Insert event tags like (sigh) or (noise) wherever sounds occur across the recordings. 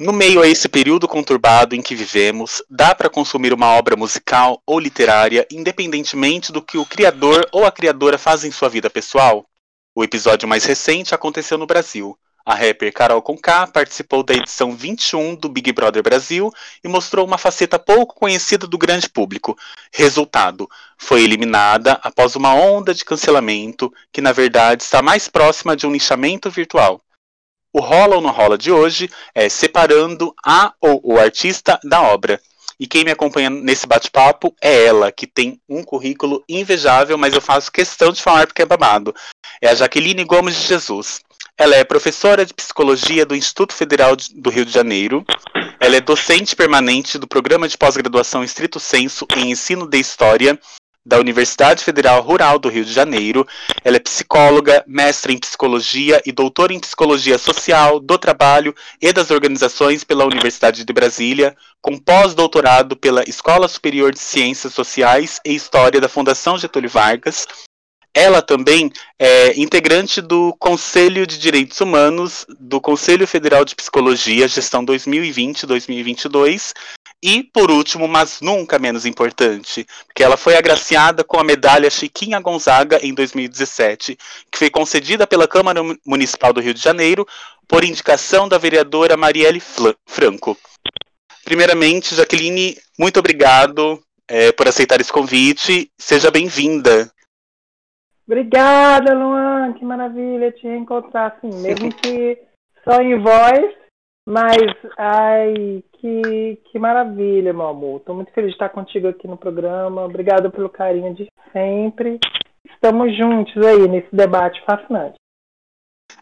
No meio a esse período conturbado em que vivemos, dá para consumir uma obra musical ou literária independentemente do que o criador ou a criadora faz em sua vida pessoal? O episódio mais recente aconteceu no Brasil. A rapper Carol Conká participou da edição 21 do Big Brother Brasil e mostrou uma faceta pouco conhecida do grande público. Resultado: foi eliminada após uma onda de cancelamento que, na verdade, está mais próxima de um lixamento virtual. O rola ou não rola de hoje é separando a ou o artista da obra. E quem me acompanha nesse bate-papo é ela, que tem um currículo invejável, mas eu faço questão de falar porque é babado. É a Jaqueline Gomes de Jesus. Ela é professora de psicologia do Instituto Federal do Rio de Janeiro. Ela é docente permanente do programa de pós-graduação Estrito Senso em Ensino de História da Universidade Federal Rural do Rio de Janeiro. Ela é psicóloga, mestre em psicologia e doutora em psicologia social, do trabalho e das organizações pela Universidade de Brasília, com pós-doutorado pela Escola Superior de Ciências Sociais e História da Fundação Getúlio Vargas. Ela também é integrante do Conselho de Direitos Humanos do Conselho Federal de Psicologia, gestão 2020-2022, e, por último, mas nunca menos importante, que ela foi agraciada com a medalha Chiquinha Gonzaga em 2017, que foi concedida pela Câmara Municipal do Rio de Janeiro por indicação da vereadora Marielle Franco. Primeiramente, Jaqueline, muito obrigado é, por aceitar esse convite. Seja bem-vinda. Obrigada, Luan. Que maravilha te encontrar, assim, mesmo (laughs) que só em voz, mas, ai, que, que maravilha, meu amor. Estou muito feliz de estar contigo aqui no programa. Obrigada pelo carinho de sempre. Estamos juntos aí nesse debate fascinante.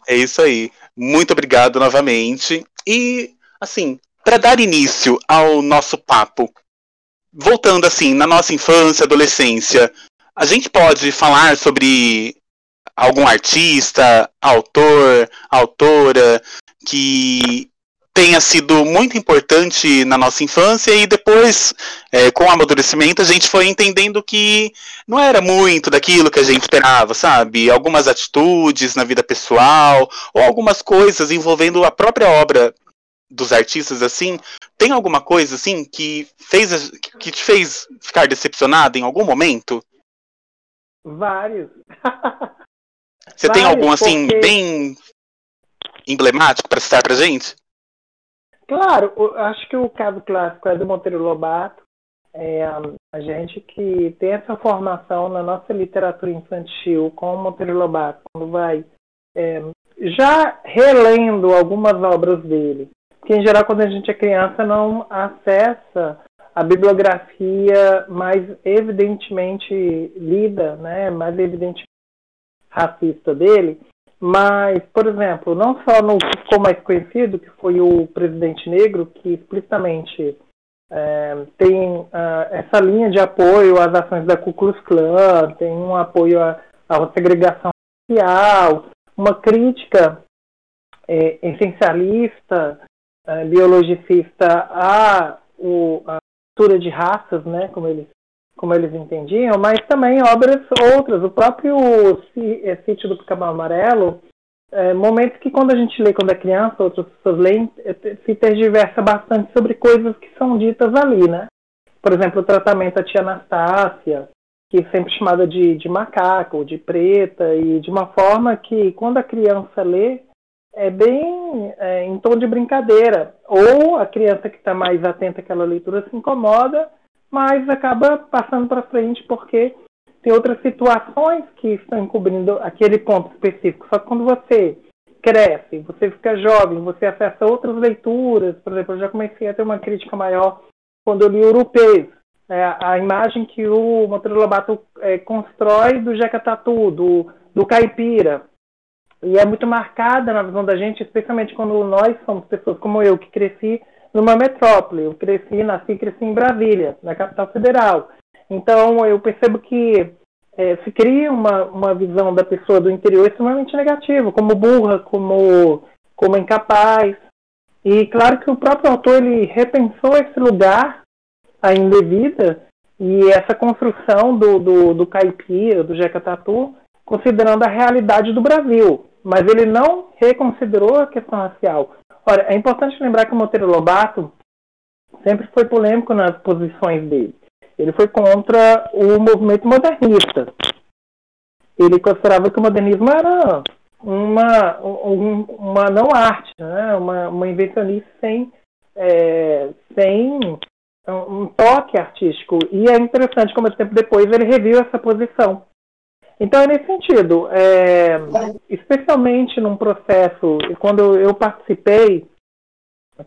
É isso aí. Muito obrigado novamente. E, assim, para dar início ao nosso papo, voltando assim, na nossa infância, adolescência, a gente pode falar sobre algum artista, autor, autora que tenha sido muito importante na nossa infância e depois, é, com o amadurecimento, a gente foi entendendo que não era muito daquilo que a gente esperava, sabe? Algumas atitudes na vida pessoal ou algumas coisas envolvendo a própria obra dos artistas assim, tem alguma coisa assim que fez que te fez ficar decepcionado em algum momento? Vários. Você Vários, tem algum assim porque... bem emblemático para citar pra gente? Claro, acho que o caso clássico é do Monteiro Lobato. É, a gente que tem essa formação na nossa literatura infantil com o Monteiro Lobato, quando vai é, já relendo algumas obras dele, que em geral quando a gente é criança não acessa a bibliografia mais evidentemente lida, né, mais evidentemente racista dele, mas, por exemplo, não só no que ficou mais conhecido, que foi o Presidente Negro, que explicitamente é, tem uh, essa linha de apoio às ações da Ku Klux Klan, tem um apoio à, à segregação social, uma crítica é, essencialista, é, biologicista à, o, à cultura de raças, né, como eles como eles entendiam, mas também obras outras. O próprio é, Sítio do Picabal Amarelo, é, momentos que quando a gente lê quando é criança, outras pessoas leem, é, se tergiversa bastante sobre coisas que são ditas ali, né? Por exemplo, o tratamento à tia Anastácia, que é sempre chamada de, de macaco, de preta, e de uma forma que quando a criança lê, é bem é, em tom de brincadeira. Ou a criança que está mais atenta àquela leitura se incomoda, mas acaba passando para frente porque tem outras situações que estão encobrindo aquele ponto específico. Só que quando você cresce, você fica jovem, você acessa outras leituras, por exemplo, eu já comecei a ter uma crítica maior quando eu li Europeus, é, a imagem que o Monteiro Lobato é, constrói do Jeca Tatu, do, do caipira, e é muito marcada na visão da gente, especialmente quando nós somos pessoas como eu, que cresci numa metrópole. Eu cresci, nasci e cresci em Brasília, na capital federal. Então eu percebo que é, se cria uma, uma visão da pessoa do interior extremamente negativa, como burra, como, como incapaz. E claro que o próprio autor ele repensou esse lugar ainda em vida e essa construção do, do, do caipira, do Jeca Tatu, considerando a realidade do Brasil. Mas ele não reconsiderou a questão racial. Olha, é importante lembrar que o Monteiro Lobato sempre foi polêmico nas posições dele. Ele foi contra o movimento modernista. Ele considerava que o modernismo era uma, um, uma não arte, né? uma, uma invencionice sem, é, sem um toque artístico. E é interessante como tempo depois ele reviu essa posição. Então, é nesse sentido, é, especialmente num processo, quando eu participei,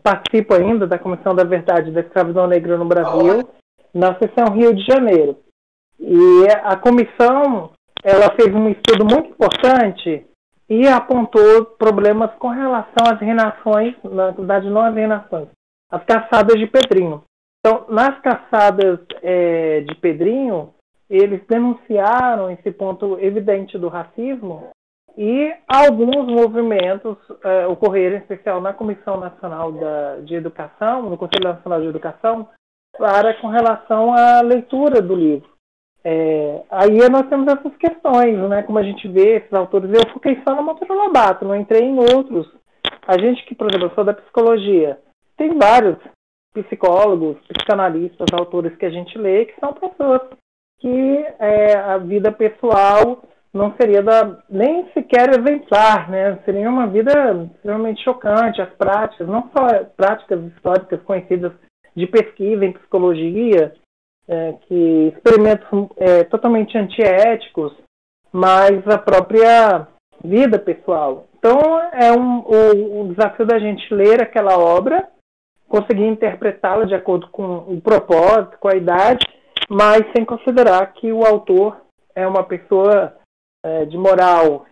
participo ainda da Comissão da Verdade da Escravidão Negra no Brasil, na seção Rio de Janeiro. E a comissão, ela fez um estudo muito importante e apontou problemas com relação às reinações, na verdade não as reinações, as caçadas de Pedrinho. Então, nas caçadas é, de Pedrinho, eles denunciaram esse ponto evidente do racismo e alguns movimentos é, ocorreram, em especial na Comissão Nacional da, de Educação, no Conselho Nacional de Educação, para com relação à leitura do livro. É, aí nós temos essas questões, né? Como a gente vê esses autores. Eu foquei só no Monteiro Lobato, não entrei em outros. A gente que, por exemplo, eu sou da psicologia, tem vários psicólogos, psicanalistas, autores que a gente lê, que são pessoas que é, a vida pessoal não seria da, nem sequer exemplar, né? Seria uma vida extremamente chocante. As práticas, não só práticas históricas conhecidas de pesquisa em psicologia, é, que experimentos é, totalmente antiéticos, mas a própria vida pessoal. Então é um, o, o desafio da gente ler aquela obra, conseguir interpretá-la de acordo com o propósito, com a idade mas sem considerar que o autor é uma pessoa é, de moral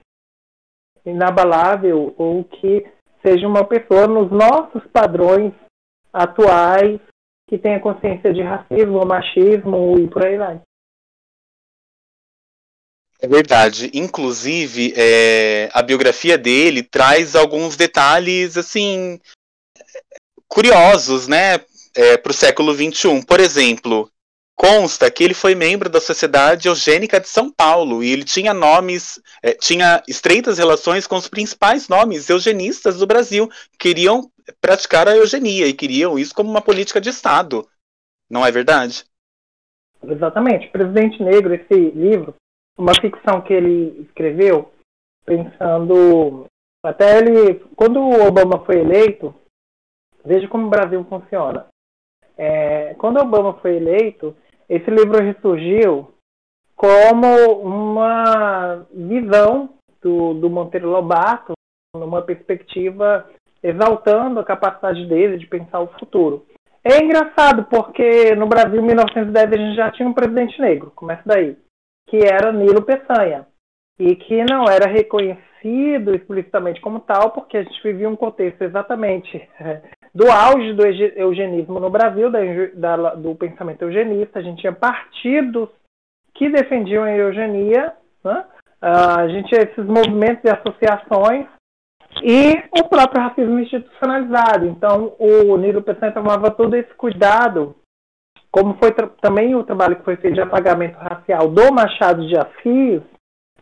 inabalável ou que seja uma pessoa nos nossos padrões atuais que tenha consciência de racismo, machismo e por aí vai. É verdade. Inclusive, é, a biografia dele traz alguns detalhes assim curiosos, né, é, para o século XXI. Por exemplo, consta que ele foi membro da Sociedade Eugênica de São Paulo e ele tinha nomes, é, tinha estreitas relações com os principais nomes eugenistas do Brasil, que queriam praticar a eugenia e queriam isso como uma política de Estado. Não é verdade? Exatamente. Presidente Negro, esse livro, uma ficção que ele escreveu, pensando. Até ele. Quando o Obama foi eleito, veja como o Brasil funciona. É, quando o Obama foi eleito, esse livro ressurgiu como uma visão do, do Monteiro Lobato, numa perspectiva exaltando a capacidade dele de pensar o futuro. É engraçado porque no Brasil, em 1910, a gente já tinha um presidente negro, começa daí, que era Nilo Peçanha, e que não era reconhecido explicitamente como tal, porque a gente vivia um contexto exatamente (laughs) do auge do eugenismo no Brasil, da, da, do pensamento eugenista. A gente tinha partidos que defendiam a eugenia, né? a gente tinha esses movimentos e associações e o próprio racismo institucionalizado. Então, o Nilo Peçanha tomava todo esse cuidado, como foi também o trabalho que foi feito de apagamento racial do Machado de Assis,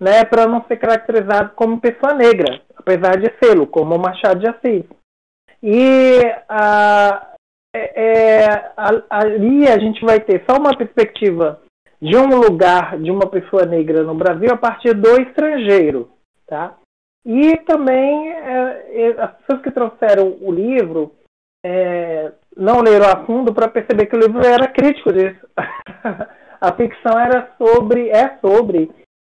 né, para não ser caracterizado como pessoa negra, apesar de sê-lo, como Machado de Assis. E a, é, é, ali a gente vai ter só uma perspectiva de um lugar de uma pessoa negra no Brasil a partir do estrangeiro, tá? E também é, as pessoas que trouxeram o livro é, não leram a fundo para perceber que o livro era crítico disso. (laughs) a ficção era sobre, é sobre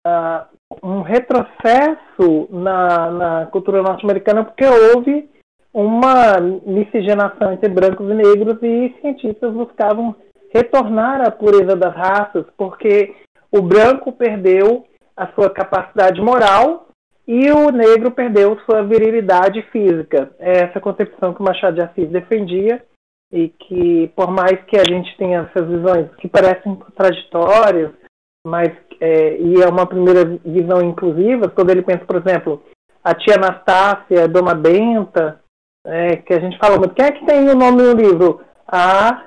uh, um retrocesso na, na cultura norte-americana porque houve uma miscigenação entre brancos e negros e cientistas buscavam retornar à pureza das raças, porque o branco perdeu a sua capacidade moral e o negro perdeu sua virilidade física. É essa concepção que o Machado de Assis defendia e que, por mais que a gente tenha essas visões que parecem contraditórias, mas é, e é uma primeira visão inclusiva, quando ele pensa, por exemplo, a tia Anastácia, a Dona Benta, é, que a gente fala muito. Quem é que tem o nome no livro? A,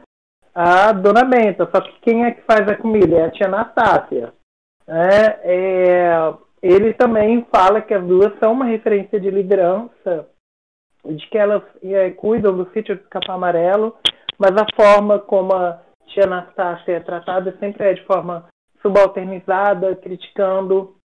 a Dona Benta. Só que quem é que faz a comida? É a tia Anastácia. É, é, ele também fala que as duas são uma referência de liderança de que elas é, cuidam do sítio do Capão Amarelo, mas a forma como a tia Anastácia é tratada sempre é de forma subalternizada, criticando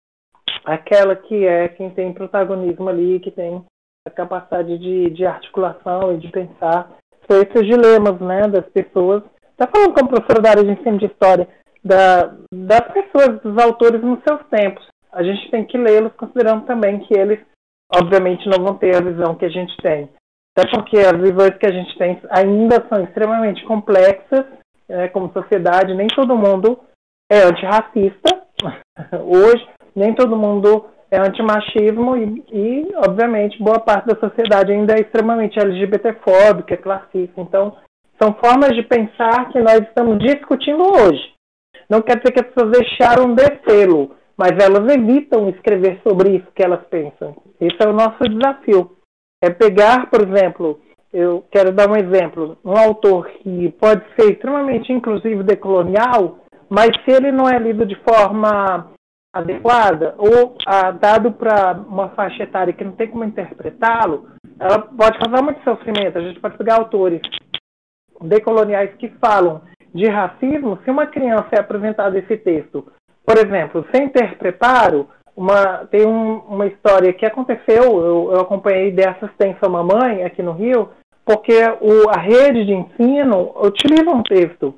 aquela que é quem tem protagonismo ali, que tem a capacidade de, de articulação e de pensar. São esses dilemas né, das pessoas. Está falando como professora da área de ensino de história, da, das pessoas, dos autores nos seus tempos. A gente tem que lê-los considerando também que eles obviamente não vão ter a visão que a gente tem. Até porque as visões que a gente tem ainda são extremamente complexas, né, como sociedade, nem todo mundo é antirracista (laughs) hoje, nem todo mundo é antimachismo e, e, obviamente, boa parte da sociedade ainda é extremamente LGBTfóbica, classista. Então, são formas de pensar que nós estamos discutindo hoje. Não quer dizer que as pessoas deixaram de tê-lo, mas elas evitam escrever sobre isso que elas pensam. Esse é o nosso desafio. É pegar, por exemplo, eu quero dar um exemplo, um autor que pode ser extremamente inclusivo decolonial, mas se ele não é lido de forma adequada ou ah, dado para uma faixa etária que não tem como interpretá-lo, ela pode causar muito sofrimento. A gente pode pegar autores decoloniais que falam de racismo, se uma criança é apresentada esse texto por exemplo, sem ter preparo, uma, tem um, uma história que aconteceu, eu, eu acompanhei dessa assistência mamãe aqui no Rio, porque o, a rede de ensino utiliza um texto,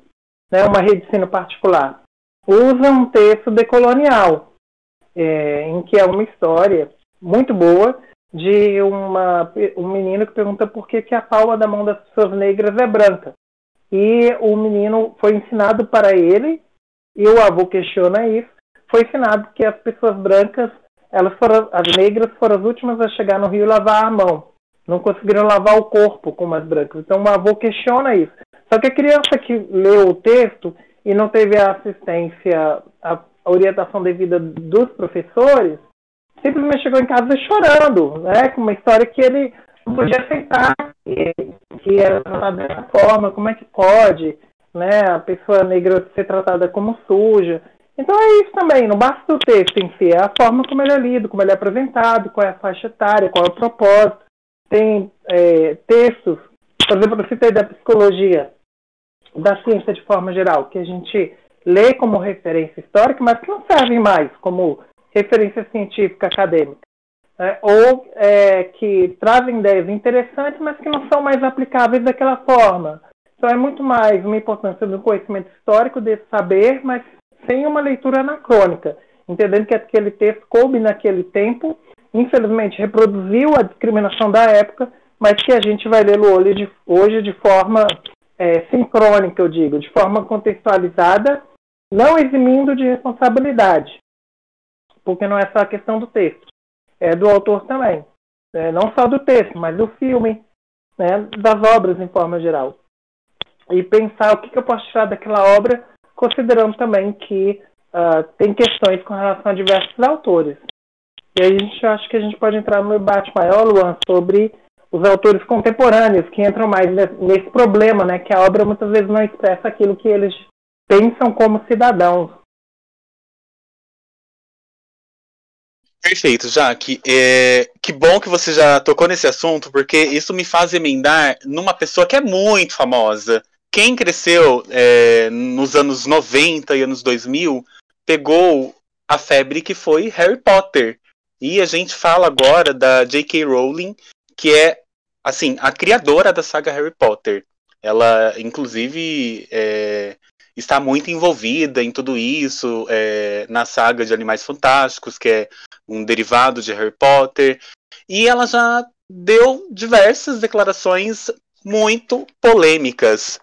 né, uma rede de ensino particular, usa um texto decolonial, é, em que é uma história muito boa de uma, um menino que pergunta por que, que a palma da mão das pessoas negras é branca. E o menino foi ensinado para ele e o avô questiona isso, foi ensinado que as pessoas brancas, elas foram, as negras foram as últimas a chegar no rio lavar a mão. Não conseguiram lavar o corpo como as brancas. Então o avô questiona isso. Só que a criança que leu o texto e não teve a assistência, a, orientação devida dos professores, simplesmente chegou em casa chorando, né? Com uma história que ele não podia aceitar, que, que era tratado dessa forma, como é que pode? né, a pessoa negra ser tratada como suja. Então é isso também, não basta o texto em si, é a forma como ele é lido, como ele é apresentado, qual é a faixa etária, qual é o propósito. Tem é, textos, por exemplo, eu citei da psicologia, da ciência de forma geral, que a gente lê como referência histórica, mas que não servem mais como referência científica acadêmica. Né? Ou é, que trazem ideias interessantes, mas que não são mais aplicáveis daquela forma. Então é muito mais uma importância do conhecimento histórico, desse saber, mas sem uma leitura anacrônica, entendendo que aquele texto coube naquele tempo, infelizmente reproduziu a discriminação da época, mas que a gente vai lê-lo hoje de forma é, sincrônica, eu digo, de forma contextualizada, não eximindo de responsabilidade, porque não é só a questão do texto, é do autor também, é, não só do texto, mas do filme, né, das obras em forma geral. E pensar o que, que eu posso tirar daquela obra, considerando também que uh, tem questões com relação a diversos autores. E aí a gente acha que a gente pode entrar no debate maior, Luan, sobre os autores contemporâneos que entram mais nesse problema, né, que a obra muitas vezes não expressa aquilo que eles pensam como cidadãos. Perfeito, Jaque. É, que bom que você já tocou nesse assunto, porque isso me faz emendar numa pessoa que é muito famosa, quem cresceu é, nos anos 90 e anos 2000 pegou a febre que foi Harry Potter. E a gente fala agora da J.K. Rowling, que é assim a criadora da saga Harry Potter. Ela, inclusive, é, está muito envolvida em tudo isso, é, na saga de Animais Fantásticos, que é um derivado de Harry Potter. E ela já deu diversas declarações muito polêmicas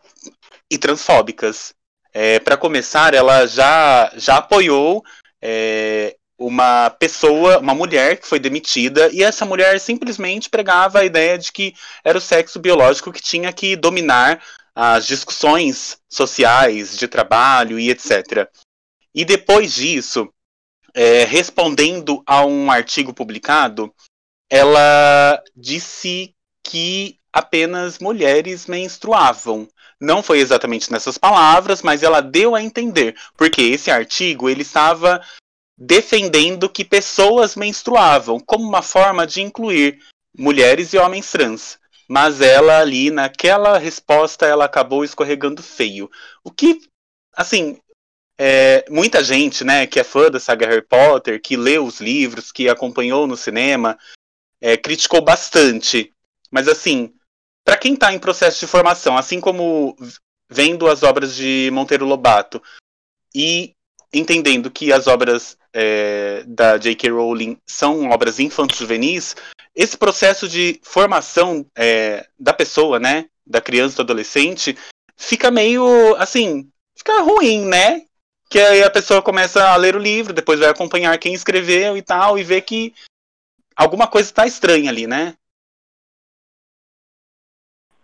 e transfóbicas. É, Para começar, ela já, já apoiou é, uma pessoa, uma mulher que foi demitida, e essa mulher simplesmente pregava a ideia de que era o sexo biológico que tinha que dominar as discussões sociais, de trabalho e etc. E depois disso, é, respondendo a um artigo publicado, ela disse que apenas mulheres menstruavam. Não foi exatamente nessas palavras, mas ela deu a entender, porque esse artigo ele estava defendendo que pessoas menstruavam como uma forma de incluir mulheres e homens trans. Mas ela ali, naquela resposta, ela acabou escorregando feio. O que, assim, é, muita gente, né, que é fã da saga Harry Potter, que leu os livros, que acompanhou no cinema, é, criticou bastante. Mas assim, para quem está em processo de formação, assim como vendo as obras de Monteiro Lobato e entendendo que as obras é, da J.K. Rowling são obras infanto-juvenis, esse processo de formação é, da pessoa, né, da criança, do adolescente, fica meio assim, fica ruim, né? Que aí a pessoa começa a ler o livro, depois vai acompanhar quem escreveu e tal, e vê que alguma coisa está estranha ali, né?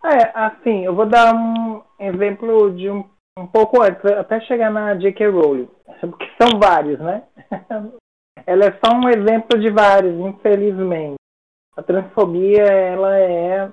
É, assim, eu vou dar um exemplo de um, um pouco antes, até chegar na J.K. Rowling, (laughs) porque são vários, né? (laughs) ela é só um exemplo de vários, infelizmente. A transfobia, ela é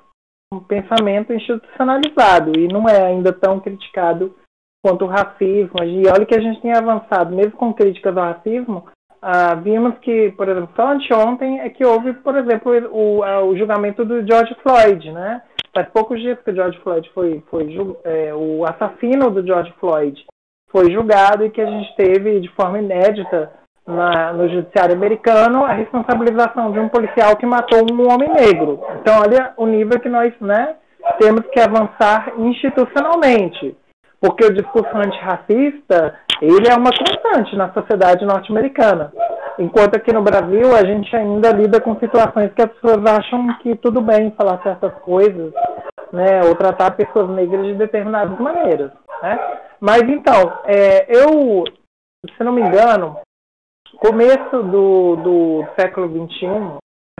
um pensamento institucionalizado e não é ainda tão criticado quanto o racismo. E olha que a gente tem avançado, mesmo com críticas ao racismo, ah, vimos que, por exemplo, só anteontem é que houve, por exemplo, o, o julgamento do George Floyd, né? Faz poucos dias que o George Floyd foi, foi é, o assassino do George Floyd foi julgado e que a gente teve de forma inédita na, no judiciário americano a responsabilização de um policial que matou um homem negro. Então, olha o nível que nós né, temos que avançar institucionalmente, porque o discurso antirracista ele é uma constante na sociedade norte-americana. Enquanto aqui no Brasil a gente ainda lida com situações que as pessoas acham que tudo bem falar certas coisas, né, ou tratar pessoas negras de determinadas maneiras, né? Mas então, é, eu, se não me engano, começo do, do século XXI,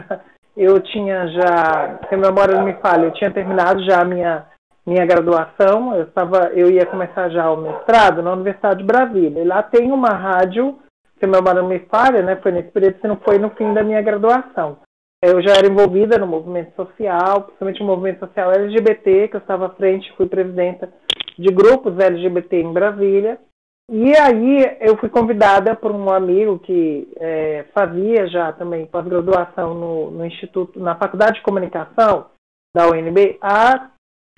(laughs) eu tinha já, se a memória não me falha, eu tinha terminado já a minha minha graduação, eu estava, eu ia começar já o mestrado na Universidade de Brasília. E lá tem uma rádio se meu barulho me falha, né, foi nesse período, se não foi no fim da minha graduação. Eu já era envolvida no movimento social, principalmente no movimento social LGBT, que eu estava à frente, fui presidenta de grupos LGBT em Brasília. E aí eu fui convidada por um amigo que é, fazia já também pós-graduação no, no Instituto, na Faculdade de Comunicação da UNB, a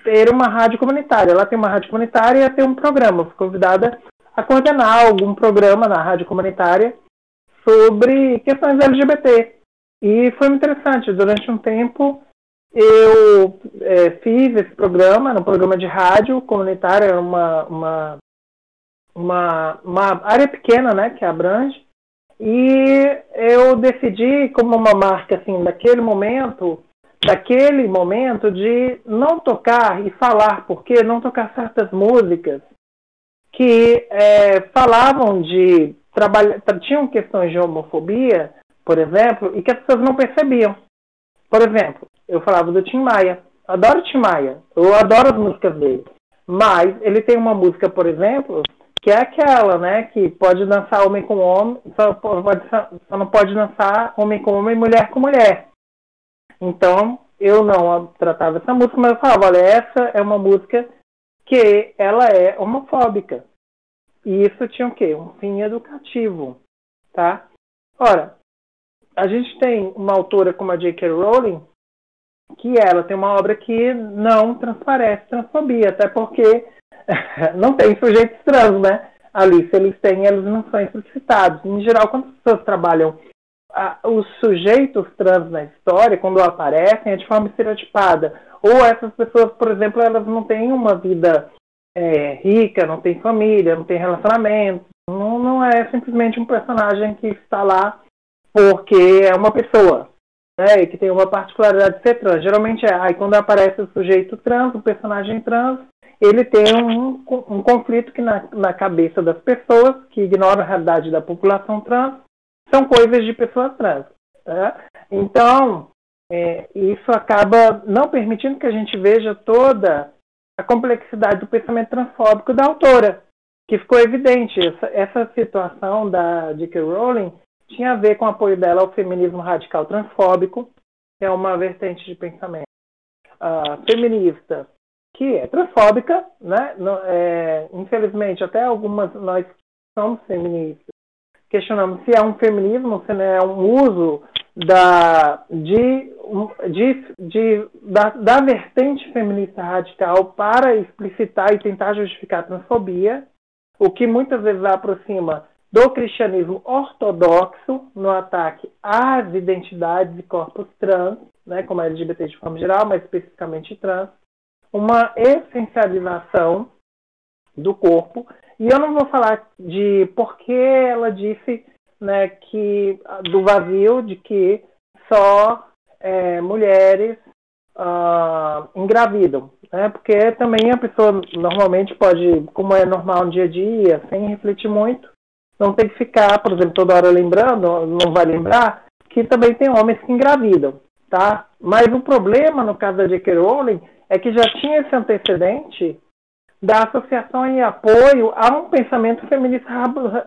ter uma rádio comunitária. Ela tem uma rádio comunitária e ter um programa. Eu fui convidada a coordenar algum programa na rádio comunitária sobre questões LGBT. E foi interessante. Durante um tempo, eu é, fiz esse programa, no programa de rádio comunitária, uma, uma, uma, uma área pequena, né, que abrange. E eu decidi, como uma marca, assim, daquele momento, daquele momento de não tocar e falar, porque não tocar certas músicas que é, falavam de trabalhar, tinham questões de homofobia, por exemplo, e que as pessoas não percebiam. Por exemplo, eu falava do Tim Maia. Adoro Tim Maia. Eu adoro as músicas dele. Mas ele tem uma música, por exemplo, que é aquela, né, que pode dançar homem com homem, só, pode, só não pode dançar homem com homem, mulher com mulher. Então, eu não tratava essa música, mas eu falava, olha, essa é uma música que ela é homofóbica. E isso tinha o quê? Um fim educativo, tá? Ora, a gente tem uma autora como a J.K. Rowling, que ela tem uma obra que não transparece transfobia, até porque (laughs) não tem sujeitos trans, né? Ali, se eles têm, eles não são explicitados. Em geral, quando as pessoas trabalham os sujeitos trans na história, quando aparecem, é de forma estereotipada. Ou essas pessoas, por exemplo, elas não têm uma vida é, rica, não tem família, não tem relacionamento. Não, não é simplesmente um personagem que está lá porque é uma pessoa. Né, e que tem uma particularidade de ser trans. Geralmente é, aí quando aparece o sujeito trans, o personagem trans, ele tem um, um conflito que na, na cabeça das pessoas, que ignoram a realidade da população trans, são coisas de pessoas trans. Tá? Então, é, isso acaba não permitindo que a gente veja toda a complexidade do pensamento transfóbico da autora, que ficou evidente. Essa, essa situação da J.K. Rowling tinha a ver com o apoio dela ao feminismo radical transfóbico, que é uma vertente de pensamento uh, feminista que é transfóbica, né? é, infelizmente, até algumas nós somos feministas questionamos se é um feminismo, se é um uso da, de, de, de, da, da vertente feminista radical para explicitar e tentar justificar a transfobia, o que muitas vezes aproxima do cristianismo ortodoxo no ataque às identidades e corpos trans, né, como a LGBT de forma geral, mas especificamente trans, uma essencialização do corpo. E eu não vou falar de por que ela disse né, que do vazio de que só é, mulheres uh, engravidam, né? Porque também a pessoa normalmente pode, como é normal no dia a dia, sem refletir muito, não tem que ficar, por exemplo, toda hora lembrando, não vai lembrar que também tem homens que engravidam, tá? Mas o problema no caso da J.K. Rowling é que já tinha esse antecedente da associação em apoio a um pensamento feminista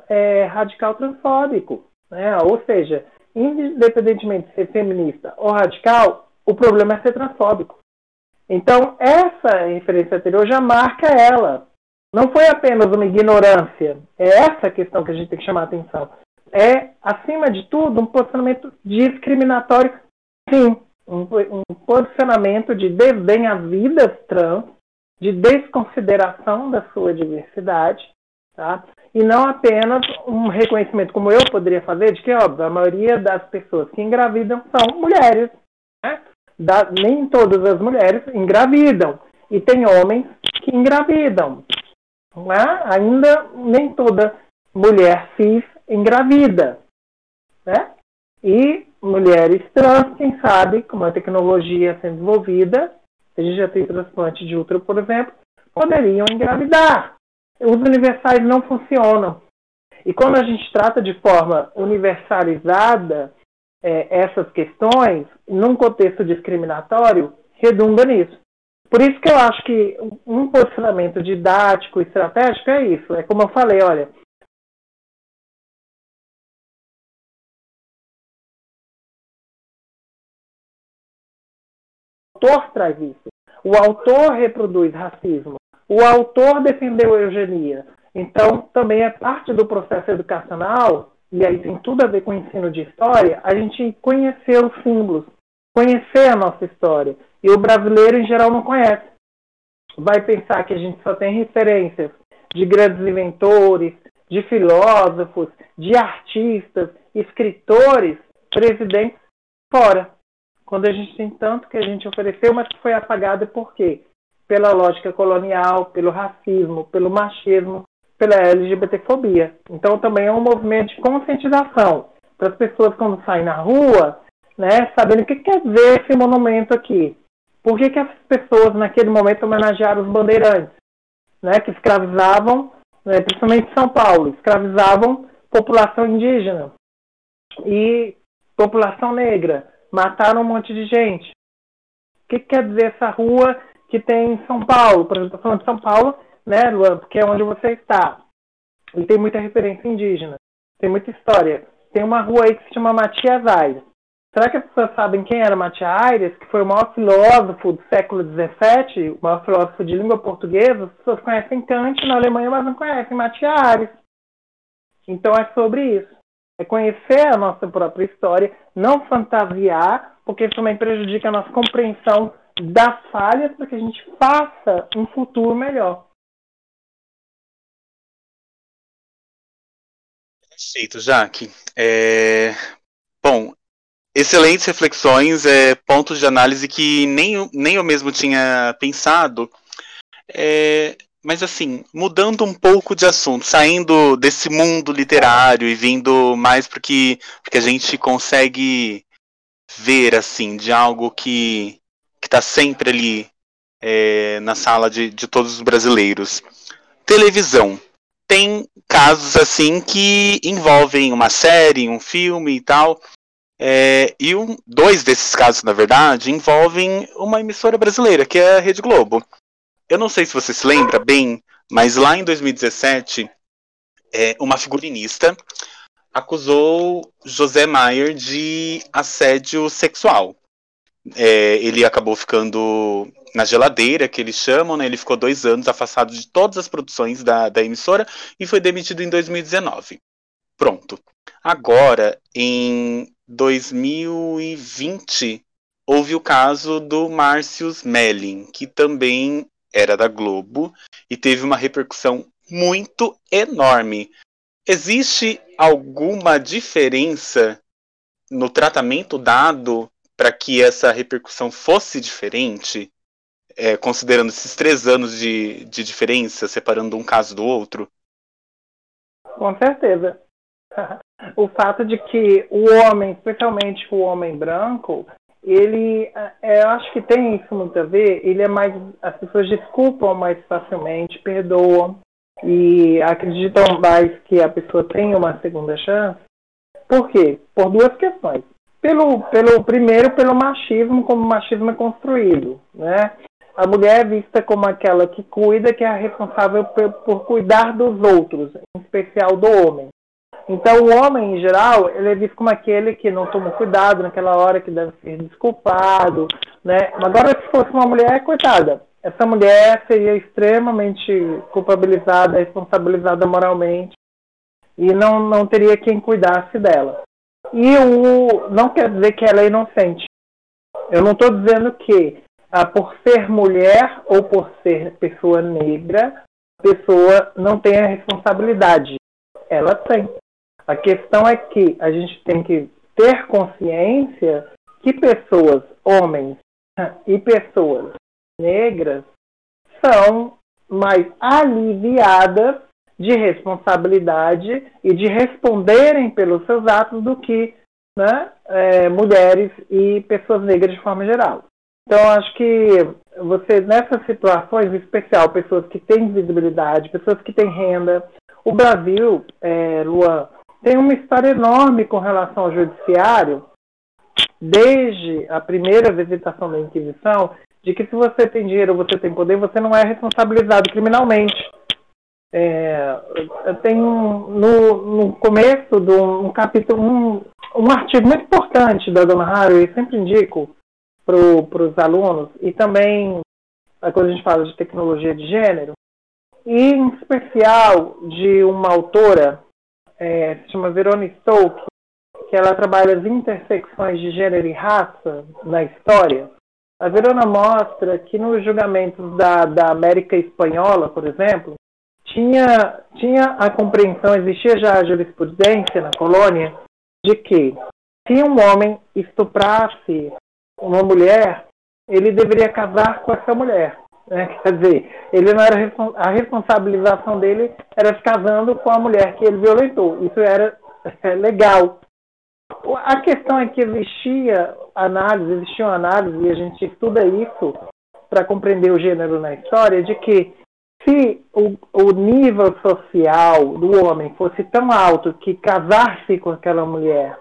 é, radical transfóbico. Né? Ou seja, independentemente de ser feminista ou radical, o problema é ser transfóbico. Então, essa referência anterior já marca ela. Não foi apenas uma ignorância, é essa questão que a gente tem que chamar a atenção. É, acima de tudo, um posicionamento discriminatório, sim. Um, um posicionamento de desdém às vidas trans, de desconsideração da sua diversidade, tá? e não apenas um reconhecimento, como eu poderia fazer, de que, óbvio, a maioria das pessoas que engravidam são mulheres. Né? Da, nem todas as mulheres engravidam. E tem homens que engravidam. Né? Ainda nem toda mulher cis engravida. Né? E mulheres trans, quem sabe, com a tecnologia sendo desenvolvida, a gente já tem transplante de útero, por exemplo, poderiam engravidar. Os universais não funcionam. E quando a gente trata de forma universalizada é, essas questões, num contexto discriminatório, redunda nisso. Por isso que eu acho que um posicionamento didático, estratégico é isso. É como eu falei, olha, autor traz isso. O autor reproduz racismo. O autor defendeu a eugenia. Então, também é parte do processo educacional, e aí tem tudo a ver com o ensino de história, a gente conhecer os símbolos, conhecer a nossa história. E o brasileiro, em geral, não conhece. Vai pensar que a gente só tem referências de grandes inventores, de filósofos, de artistas, escritores, presidentes fora quando a gente tem tanto que a gente ofereceu, mas que foi apagado por quê? Pela lógica colonial, pelo racismo, pelo machismo, pela LGBTfobia. Então também é um movimento de conscientização para as pessoas quando saem na rua, né, sabendo o que quer dizer esse monumento aqui. Por que, que as pessoas naquele momento homenagearam os bandeirantes, né, que escravizavam, né, principalmente São Paulo, escravizavam população indígena e população negra mataram um monte de gente. O que, que quer dizer essa rua que tem em São Paulo? Por exemplo, estou falando de São Paulo, né, Luan, porque é onde você está. E tem muita referência indígena, tem muita história. Tem uma rua aí que se chama Matias Aires. Será que as pessoas sabem quem era Matias Aires, que foi o maior filósofo do século XVII, o maior filósofo de língua portuguesa? As pessoas conhecem Kant na Alemanha, mas não conhecem Matias Aires. Então é sobre isso é conhecer a nossa própria história, não fantasiar, porque isso também prejudica a nossa compreensão das falhas para que a gente faça um futuro melhor. Perfeito, Jaque. É... Bom, excelentes reflexões, é, pontos de análise que nem, nem eu mesmo tinha pensado. É, mas assim, mudando um pouco de assunto, saindo desse mundo literário e vindo mais para que, porque a gente consegue ver assim de algo que está sempre ali é, na sala de, de todos os brasileiros. Televisão. Tem casos assim que envolvem uma série, um filme e tal. É, e um, dois desses casos, na verdade, envolvem uma emissora brasileira, que é a Rede Globo. Eu não sei se você se lembra bem, mas lá em 2017, é, uma figurinista acusou José Maier de assédio sexual. É, ele acabou ficando na geladeira, que eles chamam, né? Ele ficou dois anos afastado de todas as produções da, da emissora e foi demitido em 2019. Pronto. Agora, em 2020 houve o caso do Március Melling, que também era da Globo e teve uma repercussão muito enorme. Existe alguma diferença no tratamento dado para que essa repercussão fosse diferente, é, considerando esses três anos de, de diferença, separando um caso do outro? Com certeza. (laughs) o fato de que o homem, especialmente o homem branco, ele, é, eu acho que tem isso muito a ver. Ele é mais, as pessoas desculpam mais facilmente, perdoam e acreditam mais que a pessoa tem uma segunda chance. Por quê? Por duas questões. Pelo, pelo primeiro, pelo machismo, como o machismo é construído, né? A mulher é vista como aquela que cuida, que é a responsável por, por cuidar dos outros, em especial do homem. Então, o homem, em geral, ele é visto como aquele que não toma cuidado naquela hora, que deve ser desculpado, né? Agora, se fosse uma mulher, coitada, essa mulher seria extremamente culpabilizada, responsabilizada moralmente, e não, não teria quem cuidasse dela. E o, não quer dizer que ela é inocente. Eu não estou dizendo que, ah, por ser mulher ou por ser pessoa negra, a pessoa não tem a responsabilidade. Ela tem. A questão é que a gente tem que ter consciência que pessoas, homens e pessoas negras, são mais aliviadas de responsabilidade e de responderem pelos seus atos do que né, é, mulheres e pessoas negras de forma geral. Então, acho que você, nessas situações, em especial, pessoas que têm visibilidade, pessoas que têm renda, o Brasil, é, Luan, tem uma história enorme com relação ao judiciário, desde a primeira visitação da Inquisição, de que se você tem dinheiro você tem poder, você não é responsabilizado criminalmente. É, tem um, no, no começo de um, capítulo, um, um artigo muito importante da Dona Haro, eu sempre indico para os alunos, e também quando a gente fala de tecnologia de gênero, e em especial de uma autora é, se chama Verona Stokes, que ela trabalha as intersecções de gênero e raça na história. A Verona mostra que nos julgamentos da, da América Espanhola, por exemplo, tinha, tinha a compreensão, existia já a jurisprudência na colônia, de que se um homem estuprasse uma mulher, ele deveria casar com essa mulher. Né? Quer dizer, ele não era a responsabilização dele era se casando com a mulher que ele violentou. Isso era é, legal. A questão é que existia análise, existia uma análise, e a gente estuda isso para compreender o gênero na história, de que se o, o nível social do homem fosse tão alto que casar-se com aquela mulher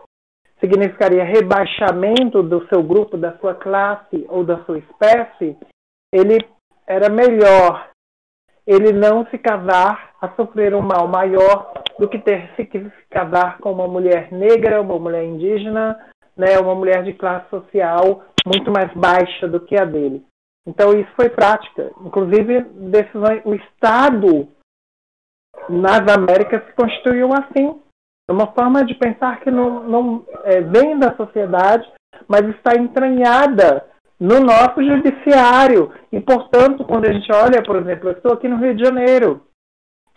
significaria rebaixamento do seu grupo, da sua classe ou da sua espécie, ele era melhor ele não se casar a sofrer um mal maior do que ter se casar com uma mulher negra, uma mulher indígena, né, uma mulher de classe social muito mais baixa do que a dele. Então isso foi prática. Inclusive o Estado nas Américas se constituiu assim. É uma forma de pensar que não, não é, vem da sociedade, mas está entranhada no nosso judiciário. E, portanto, quando a gente olha, por exemplo, eu estou aqui no Rio de Janeiro,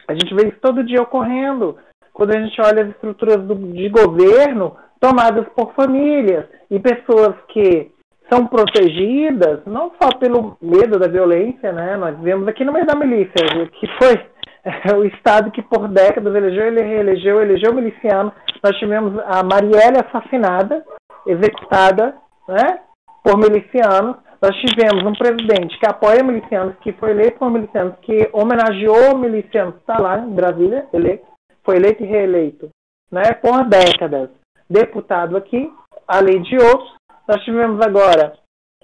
a gente vê isso todo dia ocorrendo. Quando a gente olha as estruturas do, de governo tomadas por famílias e pessoas que são protegidas, não só pelo medo da violência, né? Nós vemos aqui no meio da milícia, que foi (laughs) o Estado que por décadas elegeu, ele reelegeu, elegeu miliciano. Nós tivemos a Marielle assassinada, executada, né? Por milicianos. Nós tivemos um presidente que apoia milicianos, que foi eleito por milicianos, que homenageou milicianos, está lá em Brasília, eleito, foi eleito e reeleito, né, por décadas. Deputado aqui, além de outros. Nós tivemos agora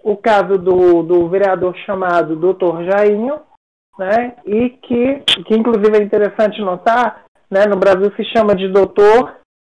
o caso do, do vereador chamado Doutor Jainho, né, e que, que inclusive é interessante notar, né, no Brasil se chama de doutor,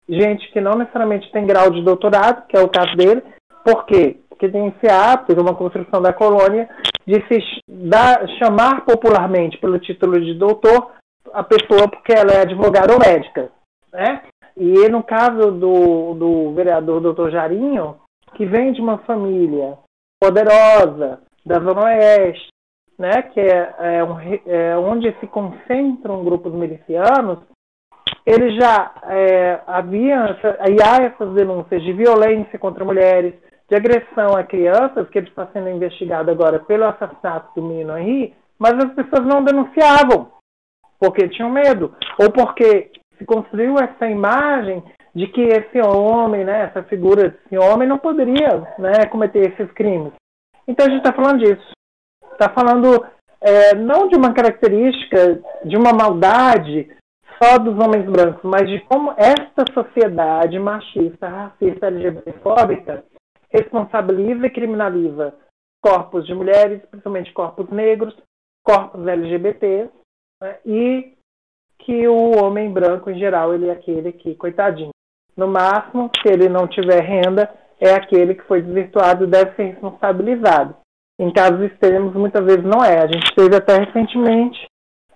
gente que não necessariamente tem grau de doutorado, que é o caso dele, por quê? Que tem esse de uma construção da colônia de se dar, chamar popularmente pelo título de doutor a pessoa porque ela é advogada ou médica. Né? e no caso do, do vereador doutor Jarinho, que vem de uma família poderosa da Zona Oeste, né, que é, é, um, é onde se concentram grupos milicianos, ele já é, havia e há essas denúncias de violência contra mulheres, de agressão a crianças, que ele está sendo investigado agora pelo assassinato do menino Henri, mas as pessoas não denunciavam, porque tinham medo, ou porque se construiu essa imagem de que esse homem, né, essa figura desse homem não poderia né, cometer esses crimes. Então a gente está falando disso. Está falando é, não de uma característica, de uma maldade só dos homens brancos, mas de como esta sociedade machista, racista, LGBTfóbica responsabiliza e criminaliza corpos de mulheres, principalmente corpos negros, corpos LGBT, né, e que o homem branco, em geral, ele é aquele que, coitadinho, no máximo, se ele não tiver renda, é aquele que foi desvirtuado e deve ser responsabilizado. Em casos extremos, muitas vezes não é. A gente teve até recentemente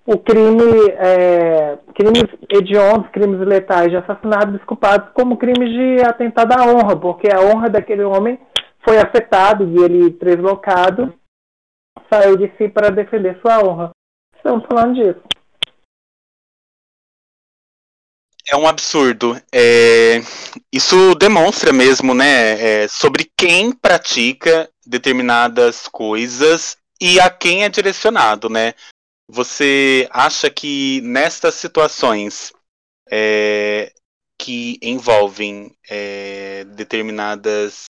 o crime, é, crimes hediondos, crimes letais de assassinato desculpados como crimes de atentado à honra, porque a honra daquele homem foi afetada e ele, deslocado, saiu de si para defender sua honra. Estamos falando disso. É um absurdo. É... Isso demonstra mesmo, né, é, sobre quem pratica determinadas coisas e a quem é direcionado, né? Você acha que nestas situações é, que envolvem é, determinadas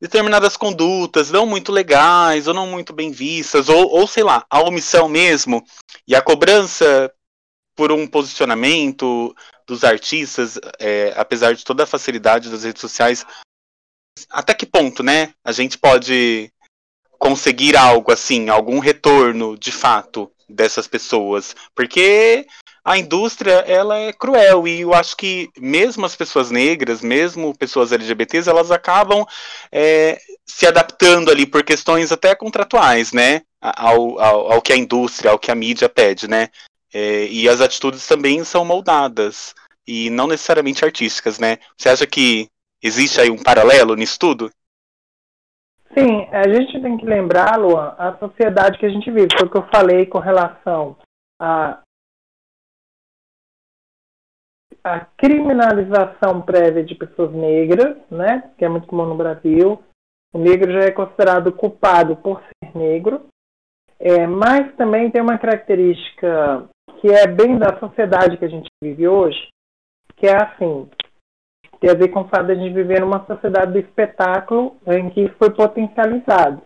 determinadas condutas não muito legais ou não muito bem vistas ou, ou sei lá a omissão mesmo e a cobrança por um posicionamento dos artistas, é, apesar de toda a facilidade das redes sociais, até que ponto, né? A gente pode conseguir algo assim, algum retorno de fato dessas pessoas, porque a indústria ela é cruel e eu acho que mesmo as pessoas negras, mesmo pessoas LGBTs, elas acabam é, se adaptando ali por questões até contratuais, né? Ao, ao, ao que a indústria, ao que a mídia pede, né? É, e as atitudes também são moldadas e não necessariamente artísticas, né? Você acha que existe aí um paralelo nisso tudo? Sim, a gente tem que lembrar, Luan, a sociedade que a gente vive. Foi o que eu falei com relação a a criminalização prévia de pessoas negras, né, que é muito comum no Brasil. O negro já é considerado culpado por ser negro, é, mas também tem uma característica que é bem da sociedade que a gente vive hoje, que é assim, tem a ver com o fato de a gente viver numa sociedade do espetáculo em que isso foi potencializado.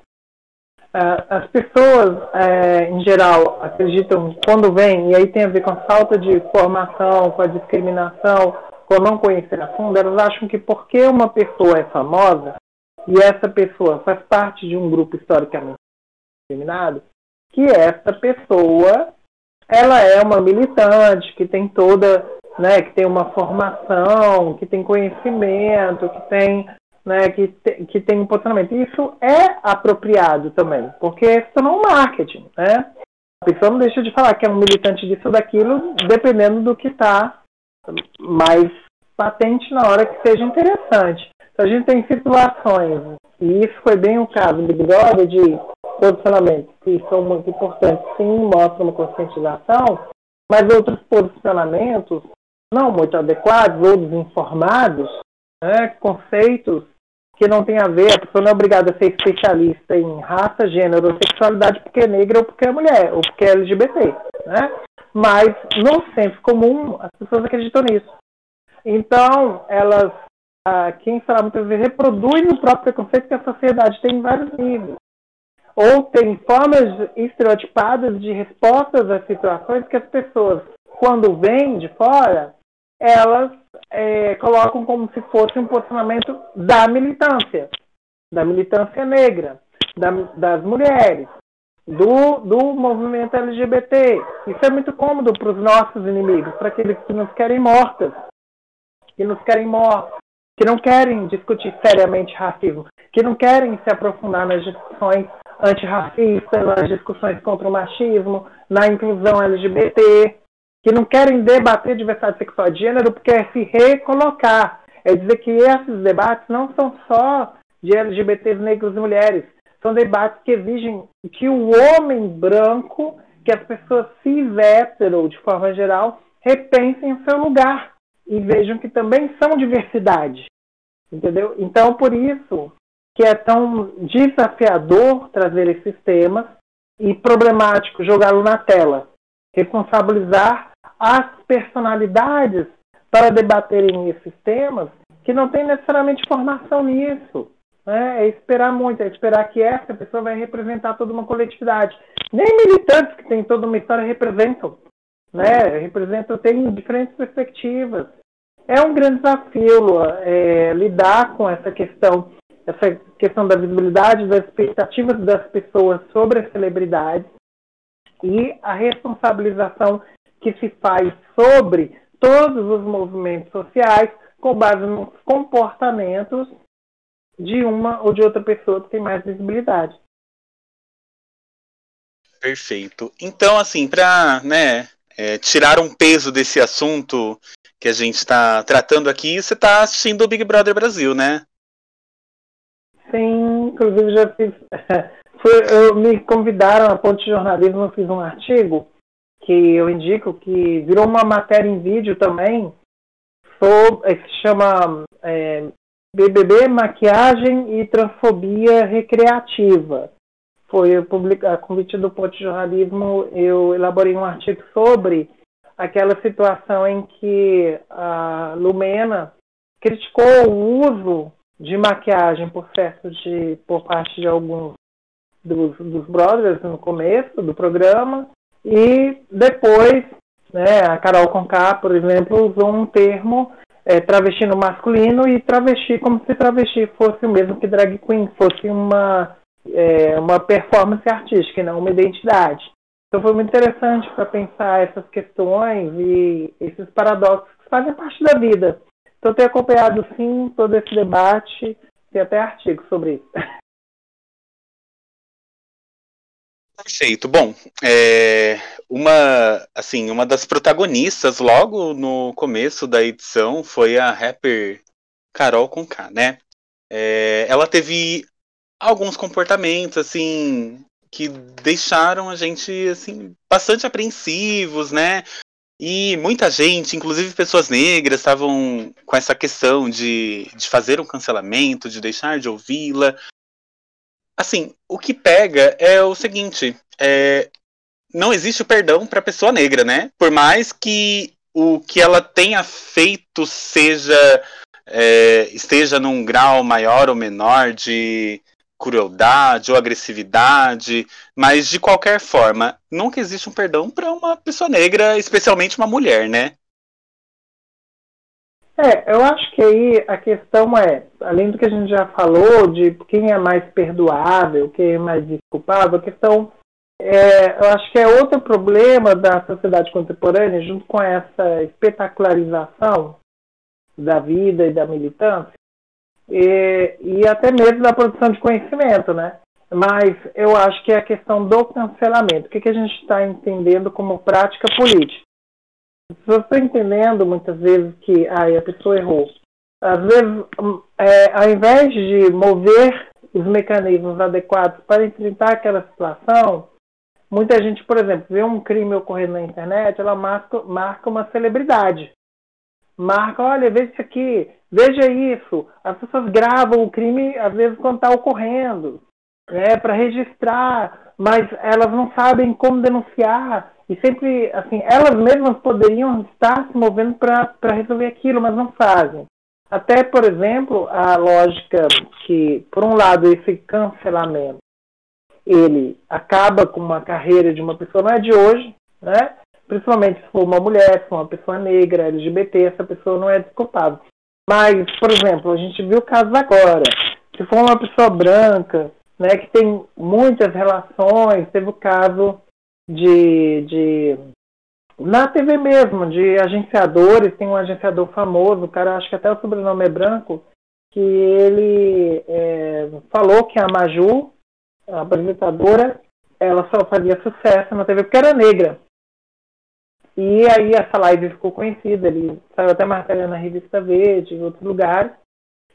Uh, as pessoas, uh, em geral, acreditam quando vem, e aí tem a ver com a falta de formação, com a discriminação, com não conhecer a fundo, elas acham que porque uma pessoa é famosa e essa pessoa faz parte de um grupo historicamente discriminado, que essa pessoa ela é uma militante que tem toda, né, que tem uma formação, que tem conhecimento, que tem, né, que, te, que tem um posicionamento. Isso é apropriado também, porque isso é um marketing, né? A pessoa não deixa de falar que é um militante disso ou daquilo, dependendo do que está mais patente na hora que seja interessante. Então, a gente tem situações, e isso foi bem o caso do Big Brother, de posicionamentos que são muito importantes, sim, mostram uma conscientização, mas outros posicionamentos não muito adequados ou desinformados, né, conceitos que não tem a ver, a pessoa não é obrigada a ser especialista em raça, gênero ou sexualidade porque é negra ou porque é mulher, ou porque é LGBT, né? Mas no senso comum, as pessoas acreditam nisso. Então, elas, ah, quem fala muitas vezes, reproduz o próprio preconceito que a sociedade tem em vários níveis ou tem formas estereotipadas de respostas às situações que as pessoas, quando vêm de fora, elas é, colocam como se fosse um posicionamento da militância, da militância negra, da, das mulheres, do, do movimento LGBT. Isso é muito cômodo para os nossos inimigos, para aqueles que nos querem mortas, que nos querem mortos, que não querem discutir seriamente racismo, que não querem se aprofundar nas discussões antirracista, nas discussões contra o machismo, na inclusão LGBT. Que não querem debater diversidade sexual de gênero porque é se recolocar. É dizer que esses debates não são só de LGBTs negros e mulheres, são debates que exigem que o homem branco, que as pessoas cis hétero, de forma geral, repensem o seu lugar e vejam que também são diversidade. Entendeu? Então, por isso que é tão desafiador trazer esses temas e problemático jogá-lo na tela. Responsabilizar as personalidades para debaterem esses temas que não têm necessariamente formação nisso. Né? É esperar muito, é esperar que essa pessoa vai representar toda uma coletividade. Nem militantes que têm toda uma história representam. Né? Representam, têm diferentes perspectivas. É um grande desafio é, lidar com essa questão, essa questão da visibilidade, das expectativas das pessoas sobre as celebridades e a responsabilização que se faz sobre todos os movimentos sociais com base nos comportamentos de uma ou de outra pessoa que tem mais visibilidade. Perfeito. Então, assim, para né, é, tirar um peso desse assunto que a gente está tratando aqui, você está assistindo o Big Brother Brasil, né? Sim, inclusive já fiz. (laughs) Foi, eu, me convidaram a Ponte de Jornalismo, eu fiz um artigo que eu indico que virou uma matéria em vídeo também, sobre, que se chama é, BBB, Maquiagem e Transfobia Recreativa. Foi a convite do Ponte de Jornalismo, eu elaborei um artigo sobre aquela situação em que a Lumena criticou o uso de maquiagem por certo de por parte de alguns dos, dos brothers no começo do programa e depois né, a Carol Conká, por exemplo, usou um termo é, travesti no masculino e travesti como se travesti fosse o mesmo que drag queen, fosse uma, é, uma performance artística não uma identidade. Então foi muito interessante para pensar essas questões e esses paradoxos que fazem parte da vida. Então tenho acompanhado sim todo esse debate, tem até artigo sobre isso. (laughs) Perfeito. Bom, é, uma assim, uma das protagonistas logo no começo da edição foi a rapper Carol Conká, né? É, ela teve alguns comportamentos assim que deixaram a gente assim bastante apreensivos, né? E muita gente, inclusive pessoas negras, estavam com essa questão de, de fazer um cancelamento, de deixar de ouvi-la. Assim, o que pega é o seguinte: é, não existe o perdão para pessoa negra, né? Por mais que o que ela tenha feito seja é, esteja num grau maior ou menor de crueldade ou agressividade, mas de qualquer forma, nunca existe um perdão para uma pessoa negra, especialmente uma mulher, né? É, eu acho que aí a questão é, além do que a gente já falou, de quem é mais perdoável, quem é mais desculpável, a questão, é, eu acho que é outro problema da sociedade contemporânea, junto com essa espetacularização da vida e da militância, e, e até mesmo da produção de conhecimento, né? Mas eu acho que é a questão do cancelamento. O que, que a gente está entendendo como prática política? Você está entendendo muitas vezes que ai, a pessoa errou. Às vezes, é, ao invés de mover os mecanismos adequados para enfrentar aquela situação, muita gente, por exemplo, vê um crime ocorrendo na internet, ela marca, marca uma celebridade. Marca, olha, veja isso aqui, veja isso. As pessoas gravam o crime, às vezes, quando está ocorrendo, né, para registrar, mas elas não sabem como denunciar e sempre, assim, elas mesmas poderiam estar se movendo para resolver aquilo, mas não fazem. Até, por exemplo, a lógica que, por um lado, esse cancelamento, ele acaba com uma carreira de uma pessoa, não é de hoje, né? Principalmente se for uma mulher, se for uma pessoa negra, LGBT, essa pessoa não é desculpável. Mas, por exemplo, a gente viu casos agora. Se for uma pessoa branca, né, que tem muitas relações, teve o caso de, de na TV mesmo, de agenciadores, tem um agenciador famoso, o cara acho que até o sobrenome é branco, que ele é, falou que a Maju, a apresentadora, ela só fazia sucesso na TV porque era negra. E aí essa live ficou conhecida, ele saiu até matéria na revista Verde, em outros lugares,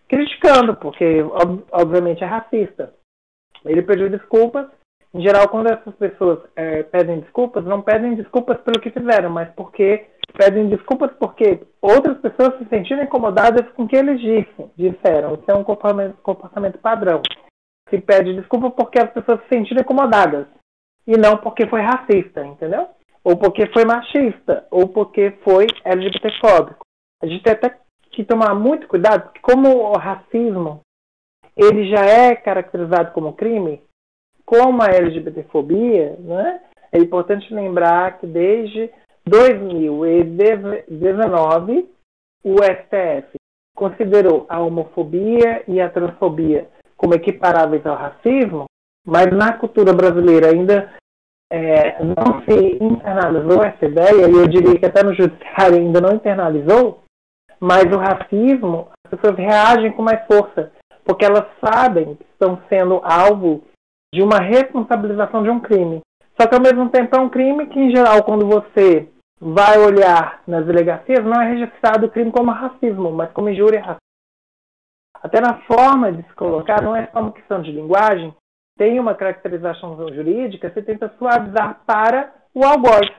criticando, porque obviamente é racista. Ele pediu desculpas. Em geral, quando essas pessoas é, pedem desculpas, não pedem desculpas pelo que fizeram, mas porque pedem desculpas porque outras pessoas se sentiram incomodadas com o que eles disse, disseram. Isso é um comportamento, comportamento padrão. Se pede desculpa porque as pessoas se sentiram incomodadas e não porque foi racista, entendeu? Ou porque foi machista, ou porque foi LGBTfóbico. A gente tem até que tomar muito cuidado, porque como o racismo ele já é caracterizado como crime, como a LGBTfobia, né? é importante lembrar que desde 2019 o STF considerou a homofobia e a transfobia como equiparáveis ao racismo, mas na cultura brasileira ainda é, não se internalizou essa ideia, e eu diria que até no judiciário ainda não internalizou, mas o racismo, as pessoas reagem com mais força, porque elas sabem que estão sendo alvo de uma responsabilização de um crime. Só que ao mesmo tempo é um crime que, em geral, quando você vai olhar nas delegacias, não é registrado o crime como racismo, mas como injúria racista. Até na forma de se colocar, não é só uma questão de linguagem, tem uma caracterização jurídica, você tenta suavizar para o algoz.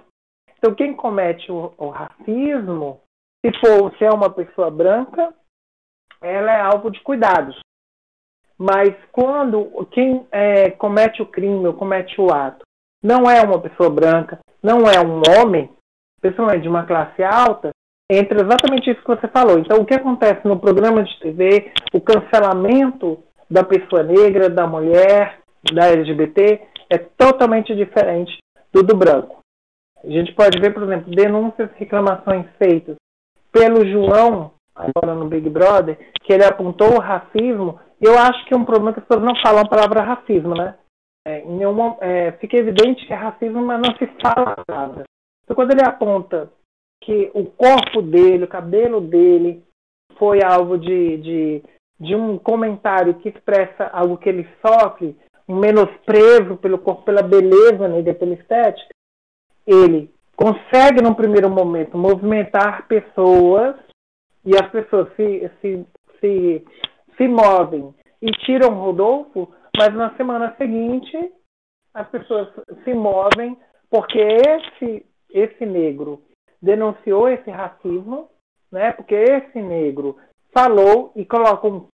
Então, quem comete o, o, racismo, se for se é uma pessoa branca, ela é alvo de cuidados. Mas quando quem é, comete o crime ou comete o ato não é uma pessoa branca, não é um homem, pessoa de uma classe alta, entra exatamente isso que você falou. Então, o que acontece no programa de TV, o cancelamento da pessoa negra, da mulher, da LGBT é totalmente diferente do do branco. A gente pode ver, por exemplo, denúncias, reclamações feitas pelo João, agora no Big Brother, que ele apontou o racismo. Eu acho que é um problema que as pessoas não falam a palavra racismo, né? É, nenhuma, é, fica evidente que é racismo, mas não se fala a palavra. Então, quando ele aponta que o corpo dele, o cabelo dele, foi alvo de, de, de um comentário que expressa algo que ele sofre, um menosprezo pelo corpo, pela beleza né, e pela estética, ele consegue, num primeiro momento, movimentar pessoas e as pessoas se, se, se, se movem e tiram Rodolfo, mas na semana seguinte as pessoas se movem porque esse, esse negro denunciou esse racismo, né? porque esse negro falou e coloca um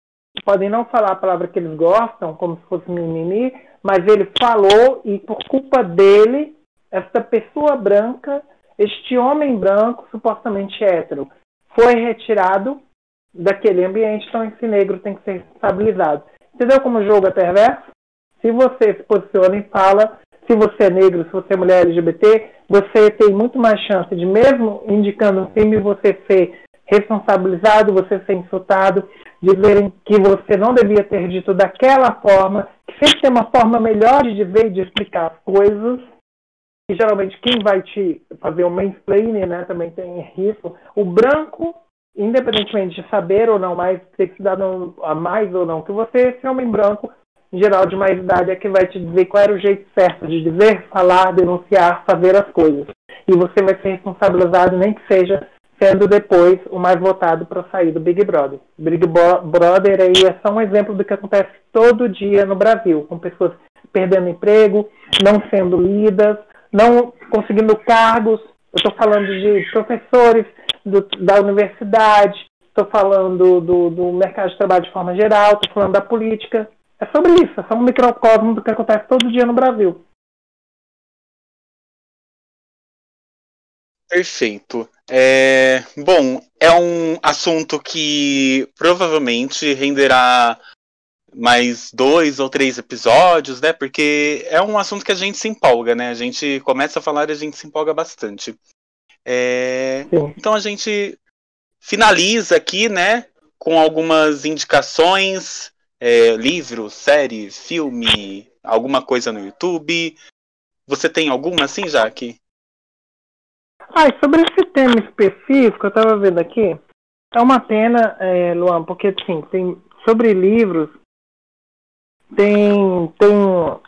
podem não falar a palavra que eles gostam, como se fosse mimimi, mas ele falou e por culpa dele, essa pessoa branca, este homem branco, supostamente hétero, foi retirado daquele ambiente, então esse negro tem que ser responsabilizado. Entendeu como o jogo é perverso? Se você se posiciona e fala, se você é negro, se você é mulher LGBT, você tem muito mais chance de, mesmo indicando um crime, você ser responsabilizado, você ser insultado, dizerem que você não devia ter dito daquela forma, que sempre tem uma forma melhor de dizer e de explicar as coisas. E geralmente quem vai te fazer o mansplaining, né, também tem isso. O branco, independentemente de saber ou não mais, ter cidadão a mais ou não que você, esse homem branco, em geral de mais idade, é que vai te dizer qual era o jeito certo de dizer, falar, denunciar, fazer as coisas. E você vai ser responsabilizado, nem que seja sendo depois o mais votado para sair do Big Brother. Big Brother aí é só um exemplo do que acontece todo dia no Brasil, com pessoas perdendo emprego, não sendo lidas, não conseguindo cargos. Eu estou falando de professores do, da universidade, estou falando do, do, mercado de trabalho de forma geral, estou falando da política. É sobre isso, é só um microcosmo do que acontece todo dia no Brasil. Perfeito. É, bom, é um assunto que provavelmente renderá mais dois ou três episódios, né? Porque é um assunto que a gente se empolga, né? A gente começa a falar e a gente se empolga bastante. É, então a gente finaliza aqui, né? Com algumas indicações, é, livro, série, filme, alguma coisa no YouTube. Você tem alguma assim, Jaque? Ah, sobre esse tema específico, eu estava vendo aqui, é uma pena, é, Luan, porque assim, tem, sobre livros, tem, tem,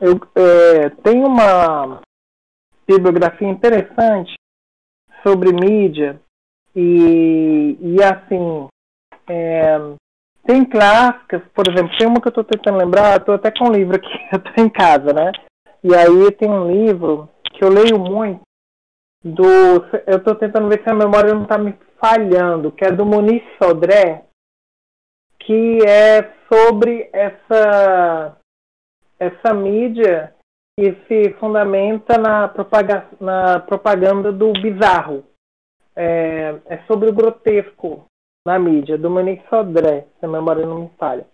eu, é, tem uma bibliografia interessante sobre mídia e, e assim, é, tem clássicas, por exemplo, tem uma que eu estou tentando lembrar, estou até com um livro aqui, (laughs) estou em casa, né? E aí tem um livro que eu leio muito, do. Eu estou tentando ver se a memória não está me falhando, que é do Muniz Sodré, que é sobre essa, essa mídia que se fundamenta na, propaga, na propaganda do bizarro. É, é sobre o grotesco na mídia, do Monique Sodré, se a memória não me falha.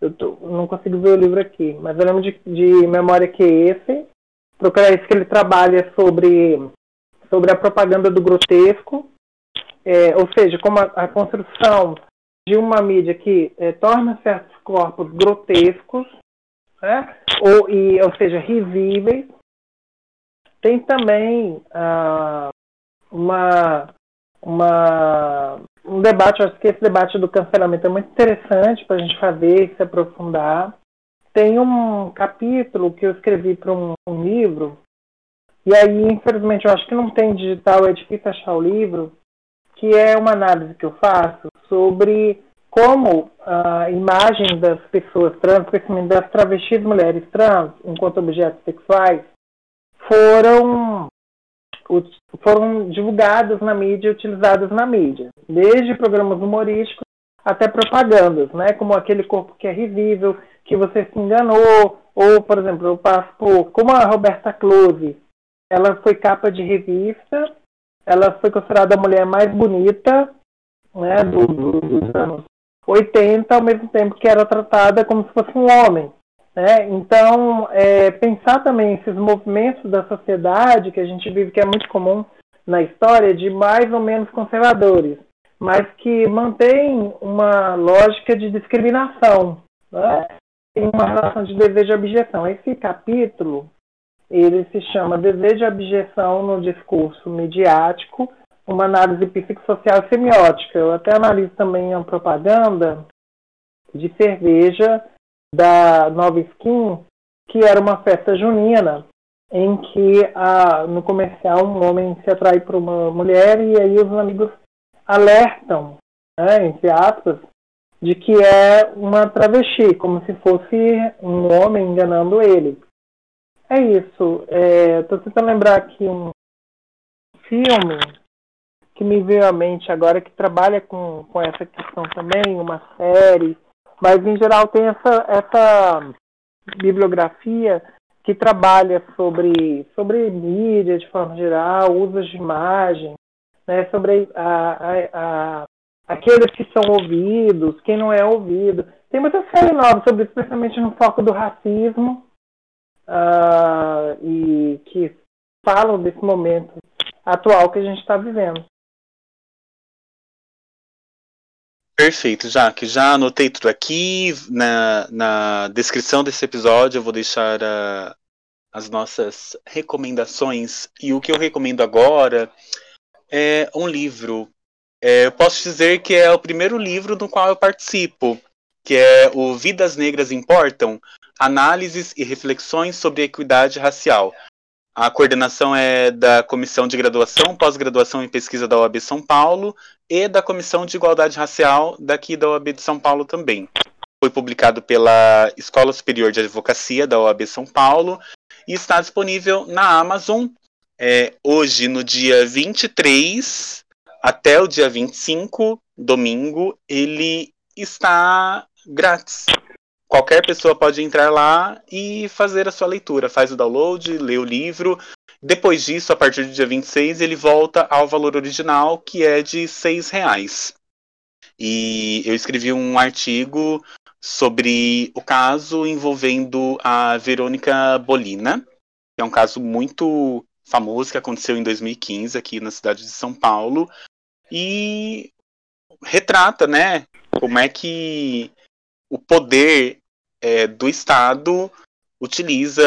Eu tô, não consigo ver o livro aqui, mas eu lembro de, de memória que é esse. Procurar isso que ele trabalha sobre, sobre a propaganda do grotesco, é, ou seja, como a, a, construção de uma mídia que é, torna certos corpos grotescos, né? ou, e, ou seja, risíveis. Tem também ah, uma, uma, um debate, acho que esse debate do cancelamento é muito interessante para a gente fazer e se aprofundar. Tem um capítulo que eu escrevi para um, um, livro, e aí, infelizmente, eu acho que não tem digital, é difícil achar o livro, que é uma análise que eu faço sobre como a imagem das pessoas trans, especialmente das travestis mulheres trans, enquanto objetos sexuais, foram, foram divulgadas na mídia, utilizadas na mídia, desde programas humorísticos até propagandas, né, como aquele corpo que é risível, que você se enganou, ou, por exemplo, eu passo por, como a Roberta Close, ela foi capa de revista, ela foi considerada a mulher mais bonita né, do, do, dos anos 80, ao mesmo tempo que era tratada como se fosse um homem. Né? Então, é, pensar também esses movimentos da sociedade que a gente vive, que é muito comum na história, de mais ou menos conservadores, mas que mantém uma lógica de discriminação, né? uma relação de desejo e objeção. Esse capítulo, ele se chama Desejo e Objeção no Discurso Midiático uma análise psicossocial semiótica. Eu até analiso também a propaganda de cerveja da Nova Skin, que era uma festa junina, em que a, no comercial um homem se atrai por uma mulher e aí os amigos alertam, né, entre aspas, de que é uma travesti, como se fosse um homem enganando ele. É isso. Estou é, tentando lembrar aqui um filme que me veio à mente agora que trabalha com, com essa questão também, uma série, mas em geral tem essa, essa bibliografia que trabalha sobre, sobre mídia de forma geral, usos de imagem, né, sobre a, a, a, aqueles que são ouvidos, quem não é ouvido. Tem muita série nova sobre isso, especialmente no foco do racismo, uh, e que falam desse momento atual que a gente está vivendo. Perfeito, Jaque. Já anotei tudo aqui. Na, na descrição desse episódio eu vou deixar uh, as nossas recomendações. E o que eu recomendo agora é um livro. É, eu posso dizer que é o primeiro livro no qual eu participo, que é o Vidas Negras Importam? Análises e reflexões sobre equidade racial. A coordenação é da Comissão de Graduação, Pós-Graduação em Pesquisa da OAB São Paulo e da Comissão de Igualdade Racial daqui da OAB de São Paulo também. Foi publicado pela Escola Superior de Advocacia da OAB São Paulo e está disponível na Amazon é, hoje, no dia 23 até o dia 25, domingo, ele está grátis qualquer pessoa pode entrar lá e fazer a sua leitura. Faz o download, lê o livro. Depois disso, a partir do dia 26, ele volta ao valor original, que é de R$ reais. E eu escrevi um artigo sobre o caso envolvendo a Verônica Bolina, que é um caso muito famoso que aconteceu em 2015 aqui na cidade de São Paulo e retrata, né, como é que o poder é, do Estado utiliza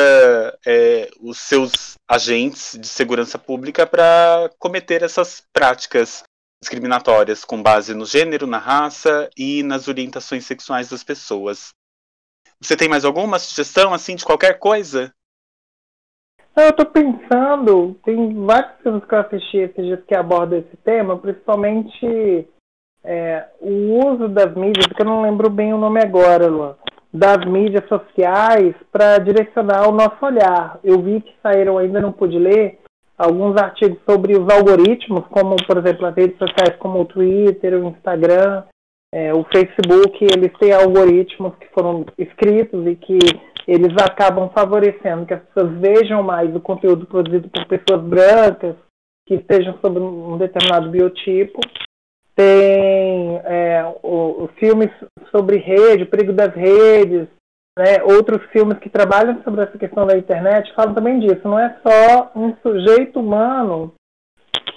é, os seus agentes de segurança pública para cometer essas práticas discriminatórias com base no gênero, na raça e nas orientações sexuais das pessoas. Você tem mais alguma sugestão assim de qualquer coisa? Eu estou pensando, tem vários filmes que eu assisti esses dias que abordam esse tema, principalmente é, o uso das mídias, que eu não lembro bem o nome agora, Luan, das mídias sociais para direcionar o nosso olhar. Eu vi que saíram, ainda não pude ler, alguns artigos sobre os algoritmos, como, por exemplo, as redes sociais como o Twitter, o Instagram, é, o Facebook, eles têm algoritmos que foram escritos e que eles acabam favorecendo que as pessoas vejam mais o conteúdo produzido por pessoas brancas, que estejam sob um determinado biotipo. Tem é, o, o filmes sobre rede, o perigo das redes, né, outros filmes que trabalham sobre essa questão da internet falam também disso. Não é só um sujeito humano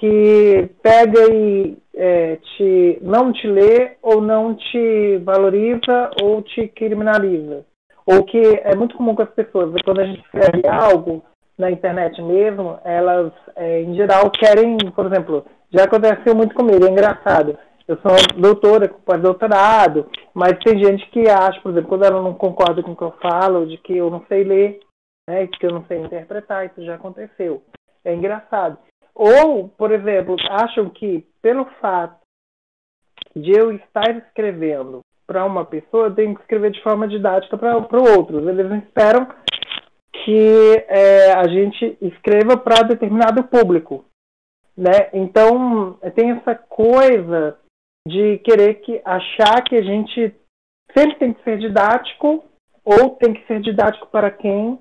que pega e é, te, não te lê ou não te valoriza ou te criminaliza. Ou que é muito comum com as pessoas, quando a gente escreve algo na internet mesmo, elas, é, em geral, querem, por exemplo, já aconteceu muito comigo, é engraçado. Eu sou doutora, com pós-doutorado, mas tem gente que acha, por exemplo, quando ela não concorda com o que eu falo, de que eu não sei ler, né, que eu não sei interpretar, isso já aconteceu. É engraçado. Ou, por exemplo, acham que pelo fato de eu estar escrevendo para uma pessoa, eu tenho que escrever de forma didática para outros. Eles esperam que é, a gente escreva para determinado público. Né? Então, tem essa coisa de querer que achar que a gente sempre tem que ser didático ou tem que ser didático para quem,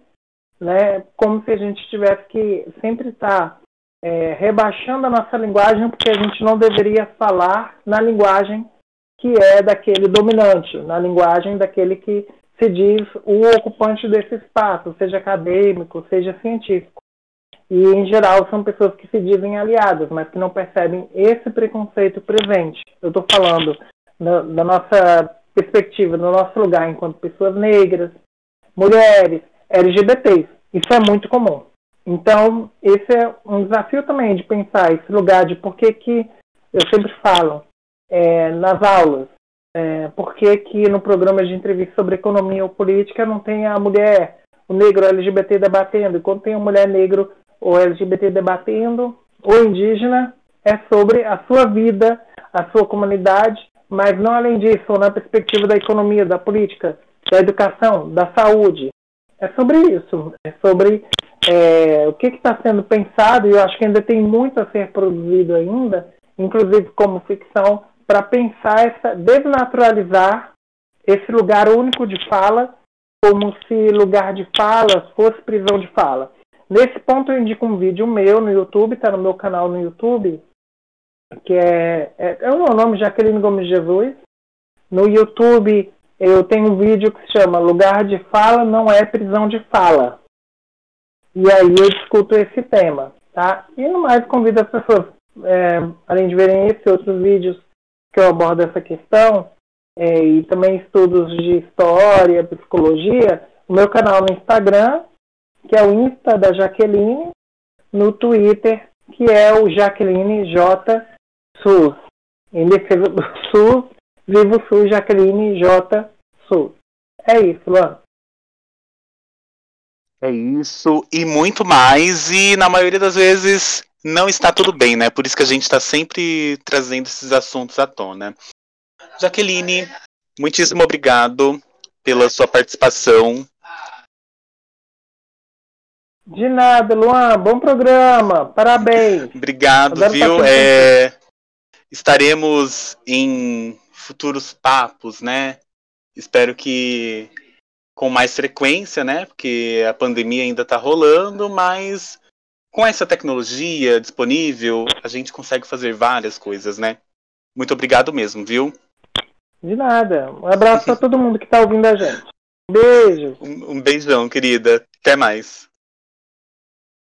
né? Como se a gente tivesse que sempre estar tá é, rebaixando a nossa linguagem porque a gente não deveria falar na linguagem que é daquele dominante, na linguagem daquele que se diz o ocupante desse espaço, seja acadêmico, seja científico. E, em geral, são pessoas que se dizem aliadas, mas que não percebem esse preconceito presente. Eu estou falando da, da nossa perspectiva, do nosso lugar enquanto pessoas negras, mulheres, LGBTs. Isso é muito comum. Então, esse é um desafio também de pensar esse lugar de por que, que eu sempre falo é, nas aulas, é, por que, que no programa de entrevista sobre economia ou política não tem a mulher, o negro LGBT debatendo, e quando tem a mulher negro ou LGBT debatendo, ou indígena, é sobre a sua vida, a sua comunidade, mas não além disso, na perspectiva da economia, da política, da educação, da saúde. É sobre isso, é sobre é, o que está sendo pensado, e eu acho que ainda tem muito a ser produzido ainda, inclusive como ficção, para pensar essa, desnaturalizar esse lugar único de fala, como se lugar de fala fosse prisão de fala. Nesse ponto eu indico um vídeo meu no YouTube, está no meu canal no YouTube, que é, é, é o meu nome, Jaqueline Gomes Jesus. No YouTube eu tenho um vídeo que se chama Lugar de Fala não é prisão de fala. E aí eu discuto esse tema, tá? E no mais convido as pessoas, é, além de verem esse outros vídeos que eu abordo essa questão, é, e também estudos de história, psicologia, o meu canal no Instagram, que é o Insta da Jaqueline, no Twitter, que é o Jaqueline J. SUS. Em defesa do SUS, vivo SUS Jaqueline J. SUS. É isso, Luan. É isso e muito mais, e na maioria das vezes não está tudo bem, né? Por isso que a gente está sempre trazendo esses assuntos à tona. Jaqueline, muitíssimo obrigado pela sua participação. De nada, Luan. Bom programa. Parabéns. Obrigado, Adoro viu? É... Estaremos em futuros papos, né? Espero que com mais frequência, né? Porque a pandemia ainda está rolando, mas com essa tecnologia disponível, a gente consegue fazer várias coisas, né? Muito obrigado mesmo, viu? De nada. Um abraço para todo mundo que está ouvindo a gente. Beijo. Um, um beijão, querida. Até mais.